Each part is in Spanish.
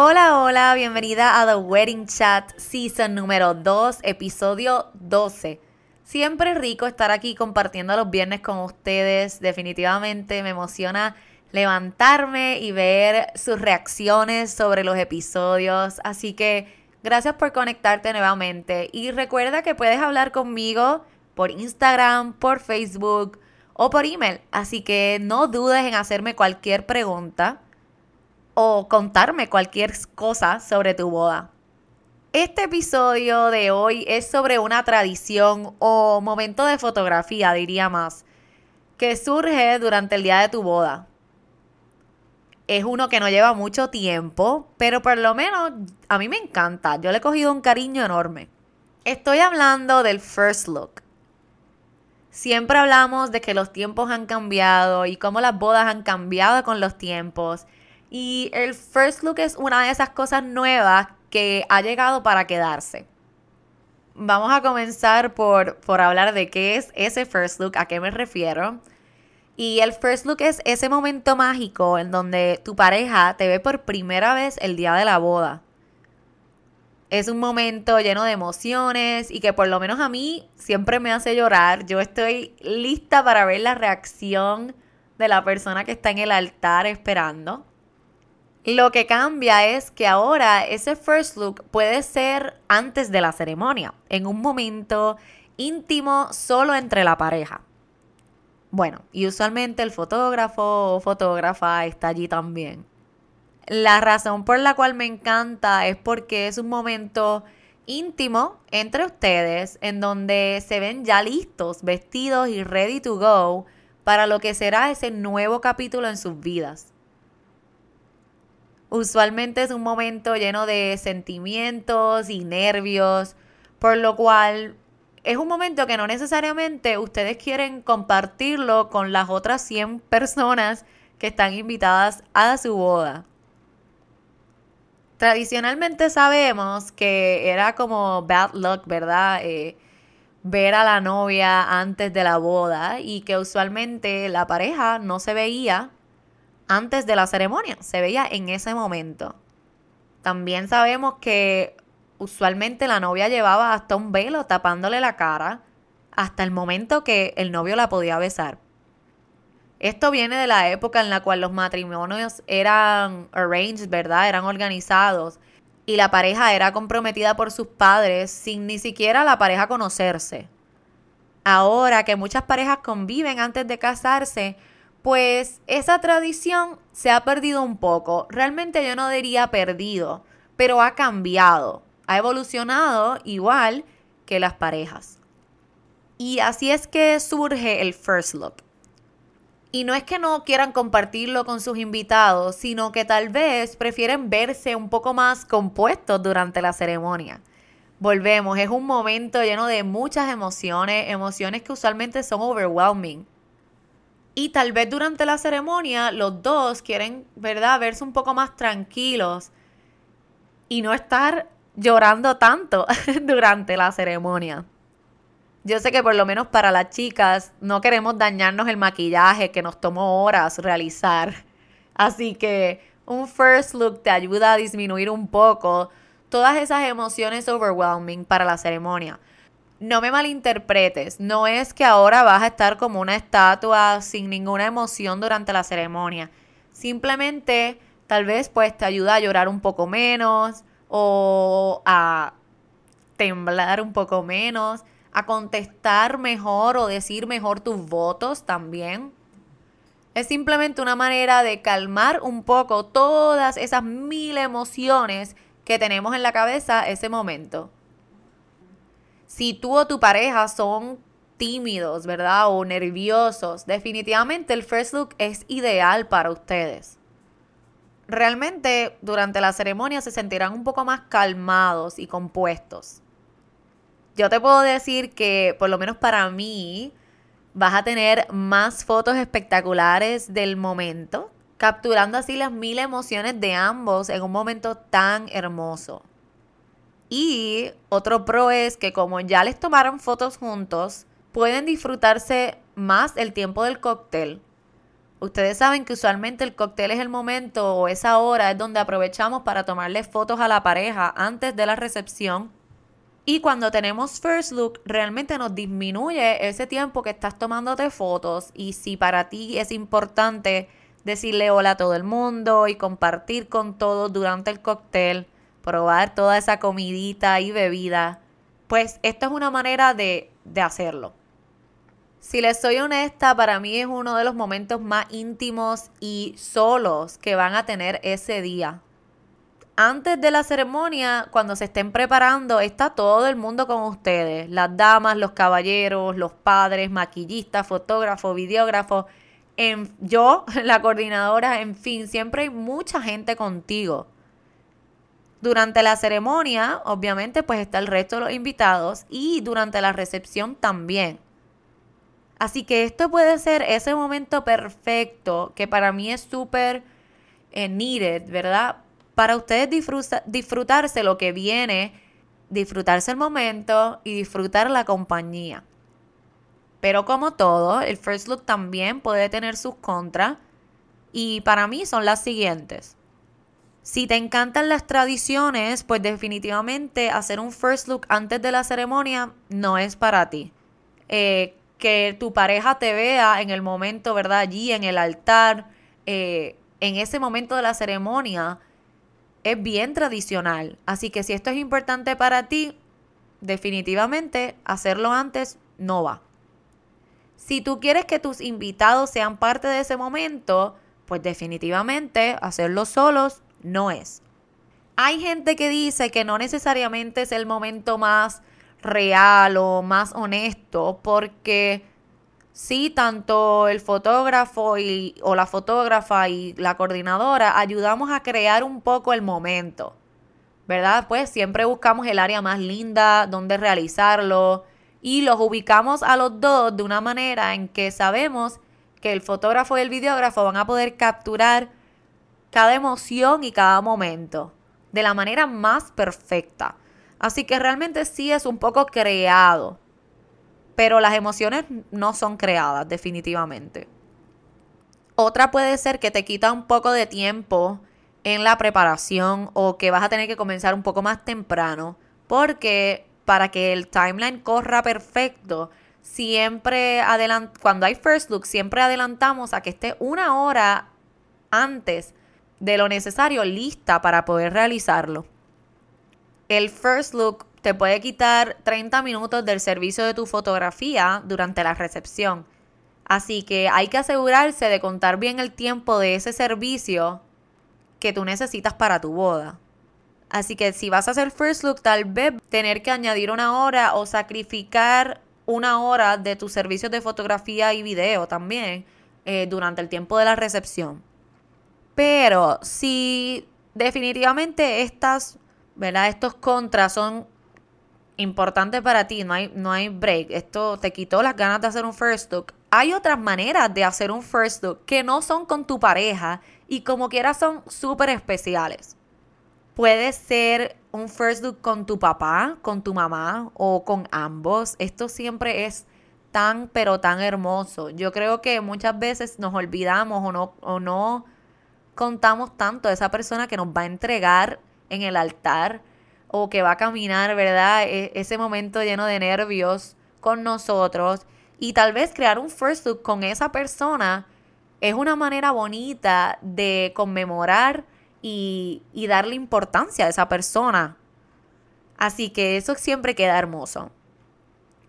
Hola, hola, bienvenida a The Wedding Chat Season número 2, episodio 12. Siempre rico estar aquí compartiendo los viernes con ustedes. Definitivamente me emociona levantarme y ver sus reacciones sobre los episodios. Así que gracias por conectarte nuevamente. Y recuerda que puedes hablar conmigo por Instagram, por Facebook o por email. Así que no dudes en hacerme cualquier pregunta o contarme cualquier cosa sobre tu boda. Este episodio de hoy es sobre una tradición o momento de fotografía, diría más, que surge durante el día de tu boda. Es uno que no lleva mucho tiempo, pero por lo menos a mí me encanta. Yo le he cogido un cariño enorme. Estoy hablando del first look. Siempre hablamos de que los tiempos han cambiado y cómo las bodas han cambiado con los tiempos. Y el first look es una de esas cosas nuevas que ha llegado para quedarse. Vamos a comenzar por, por hablar de qué es ese first look, a qué me refiero. Y el first look es ese momento mágico en donde tu pareja te ve por primera vez el día de la boda. Es un momento lleno de emociones y que por lo menos a mí siempre me hace llorar. Yo estoy lista para ver la reacción de la persona que está en el altar esperando. Lo que cambia es que ahora ese first look puede ser antes de la ceremonia, en un momento íntimo solo entre la pareja. Bueno, y usualmente el fotógrafo o fotógrafa está allí también. La razón por la cual me encanta es porque es un momento íntimo entre ustedes en donde se ven ya listos, vestidos y ready to go para lo que será ese nuevo capítulo en sus vidas. Usualmente es un momento lleno de sentimientos y nervios, por lo cual es un momento que no necesariamente ustedes quieren compartirlo con las otras 100 personas que están invitadas a su boda. Tradicionalmente sabemos que era como bad luck, ¿verdad? Eh, ver a la novia antes de la boda y que usualmente la pareja no se veía antes de la ceremonia, se veía en ese momento. También sabemos que usualmente la novia llevaba hasta un velo tapándole la cara hasta el momento que el novio la podía besar. Esto viene de la época en la cual los matrimonios eran arranged, ¿verdad? Eran organizados y la pareja era comprometida por sus padres sin ni siquiera la pareja conocerse. Ahora que muchas parejas conviven antes de casarse, pues esa tradición se ha perdido un poco. Realmente yo no diría perdido, pero ha cambiado, ha evolucionado igual que las parejas. Y así es que surge el first look. Y no es que no quieran compartirlo con sus invitados, sino que tal vez prefieren verse un poco más compuestos durante la ceremonia. Volvemos, es un momento lleno de muchas emociones, emociones que usualmente son overwhelming y tal vez durante la ceremonia los dos quieren, ¿verdad?, verse un poco más tranquilos y no estar llorando tanto durante la ceremonia. Yo sé que por lo menos para las chicas no queremos dañarnos el maquillaje que nos tomó horas realizar. Así que un first look te ayuda a disminuir un poco todas esas emociones overwhelming para la ceremonia no me malinterpretes, no es que ahora vas a estar como una estatua sin ninguna emoción durante la ceremonia. Simplemente tal vez pues te ayuda a llorar un poco menos o a temblar un poco menos, a contestar mejor o decir mejor tus votos también. Es simplemente una manera de calmar un poco todas esas mil emociones que tenemos en la cabeza ese momento. Si tú o tu pareja son tímidos, ¿verdad? O nerviosos, definitivamente el first look es ideal para ustedes. Realmente durante la ceremonia se sentirán un poco más calmados y compuestos. Yo te puedo decir que, por lo menos para mí, vas a tener más fotos espectaculares del momento, capturando así las mil emociones de ambos en un momento tan hermoso. Y otro pro es que como ya les tomaron fotos juntos, pueden disfrutarse más el tiempo del cóctel. Ustedes saben que usualmente el cóctel es el momento o esa hora es donde aprovechamos para tomarle fotos a la pareja antes de la recepción y cuando tenemos first look, realmente nos disminuye ese tiempo que estás tomándote fotos. Y si para ti es importante decirle hola a todo el mundo y compartir con todos durante el cóctel, probar toda esa comidita y bebida, pues esta es una manera de, de hacerlo. Si les soy honesta, para mí es uno de los momentos más íntimos y solos que van a tener ese día antes de la ceremonia, cuando se estén preparando, está todo el mundo con ustedes. Las damas, los caballeros, los padres, maquillistas, fotógrafos, videógrafos. En, yo, la coordinadora, en fin, siempre hay mucha gente contigo. Durante la ceremonia, obviamente, pues está el resto de los invitados y durante la recepción también. Así que esto puede ser ese momento perfecto que para mí es súper eh, needed, ¿verdad? para ustedes disfrutarse lo que viene, disfrutarse el momento y disfrutar la compañía. Pero como todo, el first look también puede tener sus contras y para mí son las siguientes. Si te encantan las tradiciones, pues definitivamente hacer un first look antes de la ceremonia no es para ti. Eh, que tu pareja te vea en el momento, ¿verdad? Allí en el altar, eh, en ese momento de la ceremonia, es bien tradicional. Así que si esto es importante para ti, definitivamente hacerlo antes no va. Si tú quieres que tus invitados sean parte de ese momento, pues definitivamente hacerlo solos no es. Hay gente que dice que no necesariamente es el momento más real o más honesto porque sí, tanto el fotógrafo y, o la fotógrafa y la coordinadora ayudamos a crear un poco el momento, ¿verdad? Pues siempre buscamos el área más linda donde realizarlo y los ubicamos a los dos de una manera en que sabemos que el fotógrafo y el videógrafo van a poder capturar cada emoción y cada momento de la manera más perfecta. Así que realmente sí es un poco creado pero las emociones no son creadas definitivamente. Otra puede ser que te quita un poco de tiempo en la preparación o que vas a tener que comenzar un poco más temprano porque para que el timeline corra perfecto, siempre cuando hay first look, siempre adelantamos a que esté una hora antes de lo necesario lista para poder realizarlo. El first look te puede quitar 30 minutos del servicio de tu fotografía durante la recepción. Así que hay que asegurarse de contar bien el tiempo de ese servicio que tú necesitas para tu boda. Así que si vas a hacer first look, tal vez tener que añadir una hora o sacrificar una hora de tus servicios de fotografía y video también eh, durante el tiempo de la recepción. Pero si definitivamente estas, ¿verdad? Estos contras son importante para ti, no hay, no hay break, esto te quitó las ganas de hacer un first look. Hay otras maneras de hacer un first look que no son con tu pareja y como quieras son súper especiales. Puede ser un first look con tu papá, con tu mamá o con ambos. Esto siempre es tan pero tan hermoso. Yo creo que muchas veces nos olvidamos o no, o no contamos tanto a esa persona que nos va a entregar en el altar o que va a caminar, ¿verdad? E, ese momento lleno de nervios con nosotros y tal vez crear un first look con esa persona es una manera bonita de conmemorar y, y darle importancia a esa persona. Así que eso siempre queda hermoso.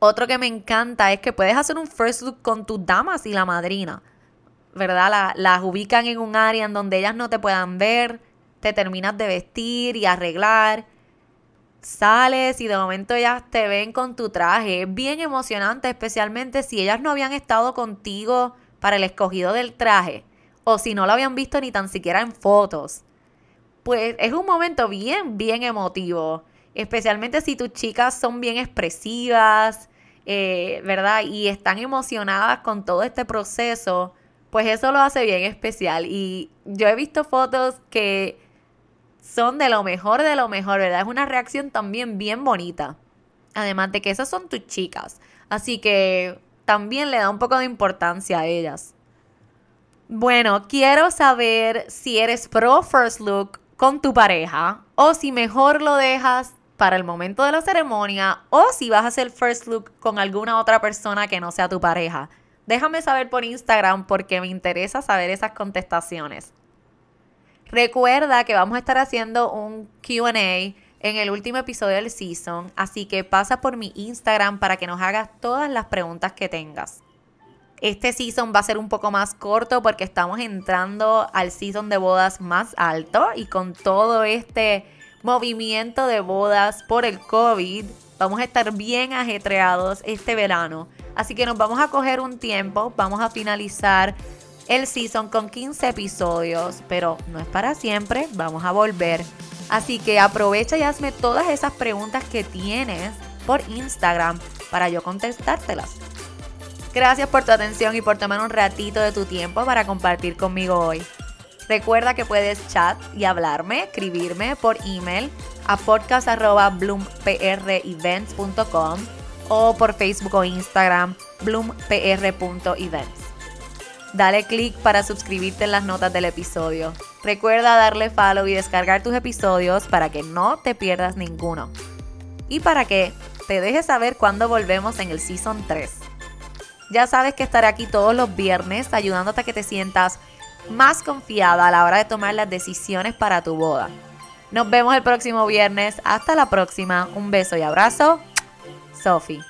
Otro que me encanta es que puedes hacer un first look con tus damas y la madrina. ¿Verdad? las ubican en un área en donde ellas no te puedan ver. Te terminas de vestir y arreglar. Sales y de momento ellas te ven con tu traje. Es bien emocionante, especialmente si ellas no habían estado contigo para el escogido del traje. O si no lo habían visto ni tan siquiera en fotos. Pues es un momento bien, bien emotivo especialmente si tus chicas son bien expresivas, eh, ¿verdad? Y están emocionadas con todo este proceso, pues eso lo hace bien especial. Y yo he visto fotos que son de lo mejor de lo mejor, ¿verdad? Es una reacción también bien bonita. Además de que esas son tus chicas. Así que también le da un poco de importancia a ellas. Bueno, quiero saber si eres pro first look con tu pareja o si mejor lo dejas para el momento de la ceremonia o si vas a hacer first look con alguna otra persona que no sea tu pareja. Déjame saber por Instagram porque me interesa saber esas contestaciones. Recuerda que vamos a estar haciendo un QA en el último episodio del season, así que pasa por mi Instagram para que nos hagas todas las preguntas que tengas. Este season va a ser un poco más corto porque estamos entrando al season de bodas más alto y con todo este movimiento de bodas por el COVID. Vamos a estar bien ajetreados este verano. Así que nos vamos a coger un tiempo. Vamos a finalizar el season con 15 episodios. Pero no es para siempre. Vamos a volver. Así que aprovecha y hazme todas esas preguntas que tienes por Instagram para yo contestártelas. Gracias por tu atención y por tomar un ratito de tu tiempo para compartir conmigo hoy. Recuerda que puedes chat y hablarme, escribirme por email a podcast.bloomprevents.com o por Facebook o Instagram bloompr.events. Dale click para suscribirte en las notas del episodio. Recuerda darle follow y descargar tus episodios para que no te pierdas ninguno. Y para que te dejes saber cuándo volvemos en el Season 3. Ya sabes que estaré aquí todos los viernes ayudándote a que te sientas más confiada a la hora de tomar las decisiones para tu boda. Nos vemos el próximo viernes. Hasta la próxima. Un beso y abrazo. Sophie.